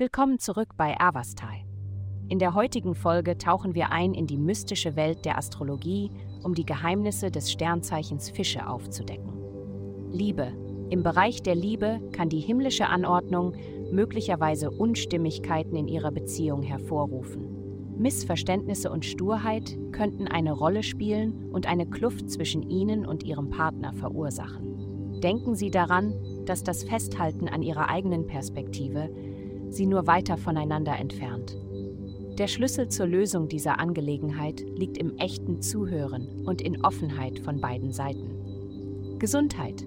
Willkommen zurück bei Avastai. In der heutigen Folge tauchen wir ein in die mystische Welt der Astrologie, um die Geheimnisse des Sternzeichens Fische aufzudecken. Liebe. Im Bereich der Liebe kann die himmlische Anordnung möglicherweise Unstimmigkeiten in ihrer Beziehung hervorrufen. Missverständnisse und Sturheit könnten eine Rolle spielen und eine Kluft zwischen Ihnen und Ihrem Partner verursachen. Denken Sie daran, dass das Festhalten an Ihrer eigenen Perspektive sie nur weiter voneinander entfernt. Der Schlüssel zur Lösung dieser Angelegenheit liegt im echten Zuhören und in Offenheit von beiden Seiten. Gesundheit.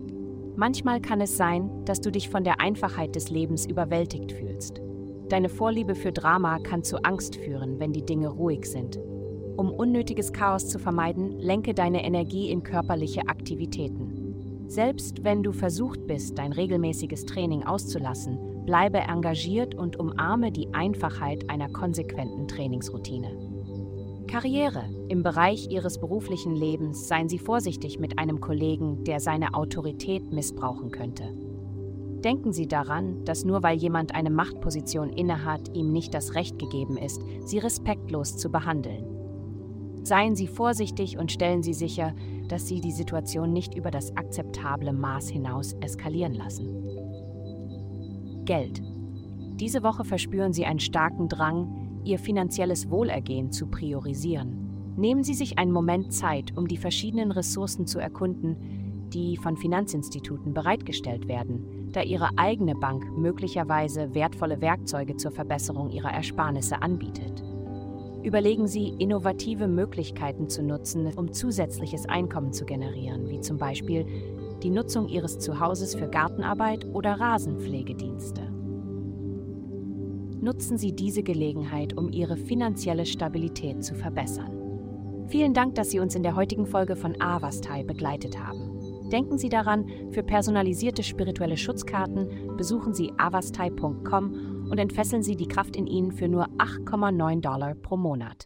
Manchmal kann es sein, dass du dich von der Einfachheit des Lebens überwältigt fühlst. Deine Vorliebe für Drama kann zu Angst führen, wenn die Dinge ruhig sind. Um unnötiges Chaos zu vermeiden, lenke deine Energie in körperliche Aktivitäten. Selbst wenn du versucht bist, dein regelmäßiges Training auszulassen, Bleibe engagiert und umarme die Einfachheit einer konsequenten Trainingsroutine. Karriere. Im Bereich Ihres beruflichen Lebens seien Sie vorsichtig mit einem Kollegen, der seine Autorität missbrauchen könnte. Denken Sie daran, dass nur weil jemand eine Machtposition innehat, ihm nicht das Recht gegeben ist, Sie respektlos zu behandeln. Seien Sie vorsichtig und stellen Sie sicher, dass Sie die Situation nicht über das akzeptable Maß hinaus eskalieren lassen. Geld. Diese Woche verspüren Sie einen starken Drang, Ihr finanzielles Wohlergehen zu priorisieren. Nehmen Sie sich einen Moment Zeit, um die verschiedenen Ressourcen zu erkunden, die von Finanzinstituten bereitgestellt werden, da Ihre eigene Bank möglicherweise wertvolle Werkzeuge zur Verbesserung Ihrer Ersparnisse anbietet. Überlegen Sie, innovative Möglichkeiten zu nutzen, um zusätzliches Einkommen zu generieren, wie zum Beispiel die Nutzung ihres Zuhauses für Gartenarbeit oder Rasenpflegedienste. Nutzen Sie diese Gelegenheit, um Ihre finanzielle Stabilität zu verbessern. Vielen Dank, dass Sie uns in der heutigen Folge von Avastai begleitet haben. Denken Sie daran, für personalisierte spirituelle Schutzkarten besuchen Sie avastai.com und entfesseln Sie die Kraft in Ihnen für nur 8,9 Dollar pro Monat.